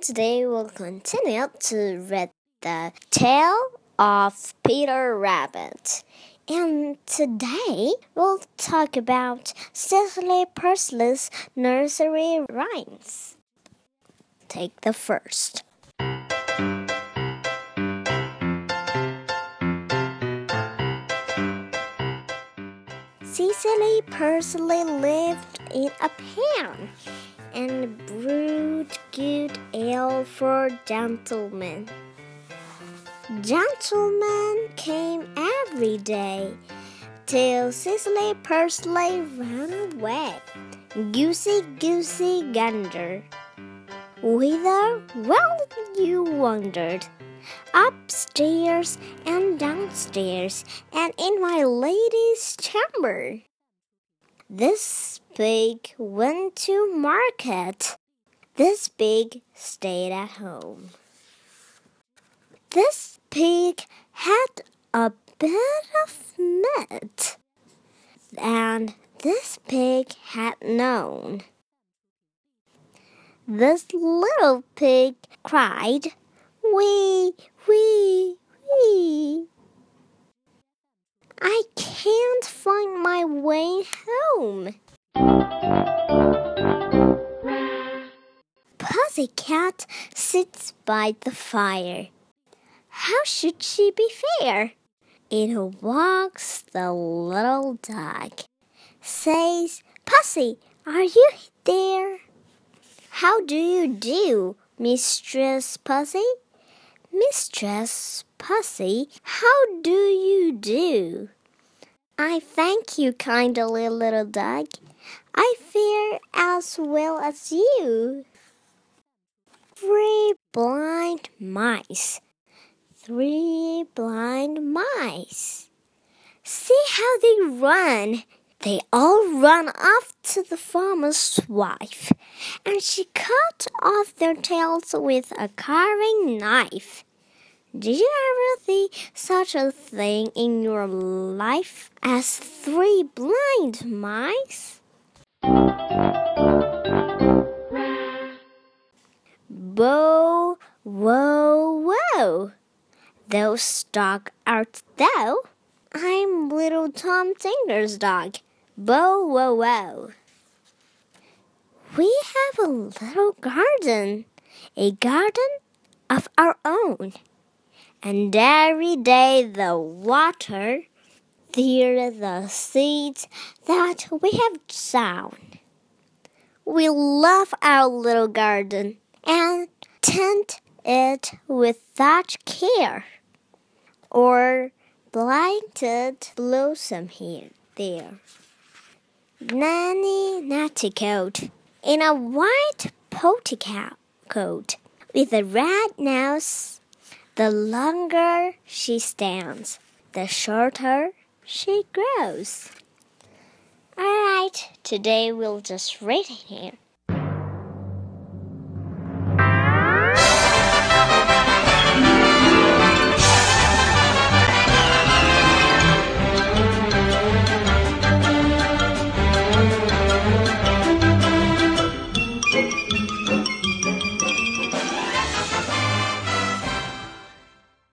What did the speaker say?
today we'll continue to read the tale of Peter Rabbit. And today we'll talk about Cecily Parsley's nursery rhymes. Take the first. Cecily Parsley lived in a pan and brewed good ale for gentlemen. Gentlemen came every day till Cecily Parsley ran away. Goosey, goosey, gander. Whither? Well, you wandered. Upstairs and downstairs, and in my lady's chamber. This pig went to market. This pig stayed at home. This pig had a bit of meat, and this pig had none. This little pig cried, Wee, wee, wee. Pussycat sits by the fire. How should she be fair? In walks the little dog. Says, Pussy, are you there? How do you do, Mistress Pussy? Mistress Pussy, how do you do? I thank you kindly, little dog. I fare as well as you. Three blind mice. Three blind mice. See how they run. They all run off to the farmer's wife, and she cut off their tails with a carving knife. Did you ever see such a thing in your life as three blind mice? Bow, wow, wow. Those dog art thou? I'm little Tom Tinker's dog. Bow, wow, wow. We have a little garden, a garden of our own. And every day the water, there the seeds that we have sown. We love our little garden and tend it with such care, or blighted blossom here, there. Nanny Netticoat in a white polka coat with a red nose. The longer she stands, the shorter she grows. All right, today we'll just read here.